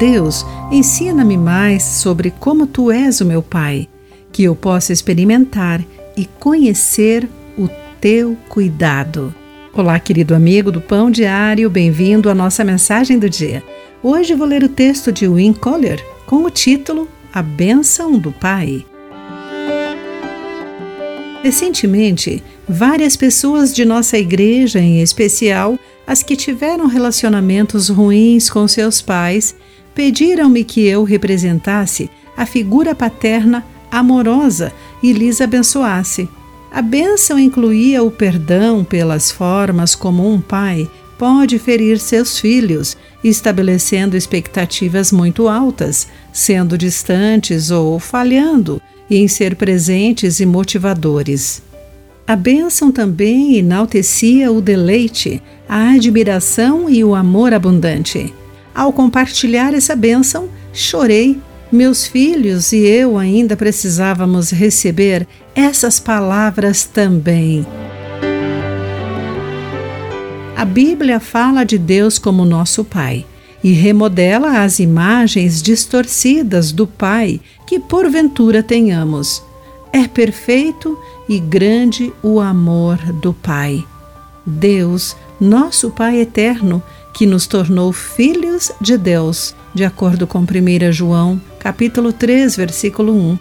Deus, ensina-me mais sobre como tu és o meu Pai, que eu possa experimentar e conhecer o teu cuidado. Olá, querido amigo do Pão Diário, bem-vindo à nossa mensagem do dia. Hoje vou ler o texto de Win Collier com o título A Bênção do Pai. Recentemente, várias pessoas de nossa igreja, em especial as que tiveram relacionamentos ruins com seus pais, pediram-me que eu representasse a figura paterna amorosa e lhes abençoasse. A bênção incluía o perdão pelas formas como um pai pode ferir seus filhos, estabelecendo expectativas muito altas, sendo distantes ou falhando em ser presentes e motivadores. A bênção também enaltecia o deleite, a admiração e o amor abundante. Ao compartilhar essa bênção, chorei. Meus filhos e eu ainda precisávamos receber essas palavras também. A Bíblia fala de Deus como nosso Pai e remodela as imagens distorcidas do Pai que porventura tenhamos. É perfeito e grande o amor do Pai. Deus, nosso Pai eterno, que nos tornou filhos de Deus, de acordo com 1 João, capítulo 3, versículo 1.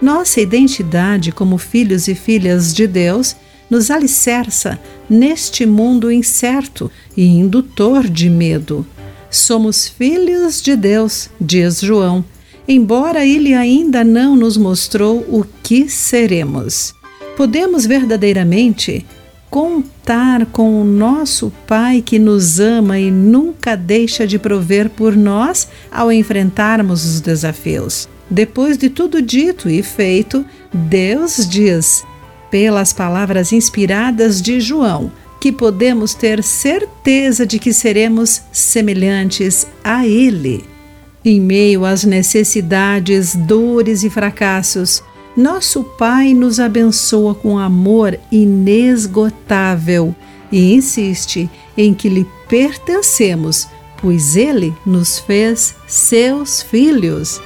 Nossa identidade como filhos e filhas de Deus nos alicerça neste mundo incerto e indutor de medo. Somos filhos de Deus, diz João, embora ele ainda não nos mostrou o que seremos. Podemos verdadeiramente contar com o nosso Pai que nos ama e nunca deixa de prover por nós ao enfrentarmos os desafios. Depois de tudo dito e feito, Deus diz, pelas palavras inspiradas de João, que podemos ter certeza de que seremos semelhantes a Ele. Em meio às necessidades, dores e fracassos, nosso Pai nos abençoa com amor inesgotável e insiste em que lhe pertencemos, pois Ele nos fez seus filhos.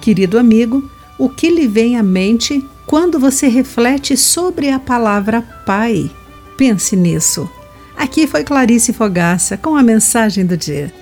Querido amigo, o que lhe vem à mente quando você reflete sobre a palavra Pai. Pense nisso. Aqui foi Clarice Fogaça com a mensagem do dia.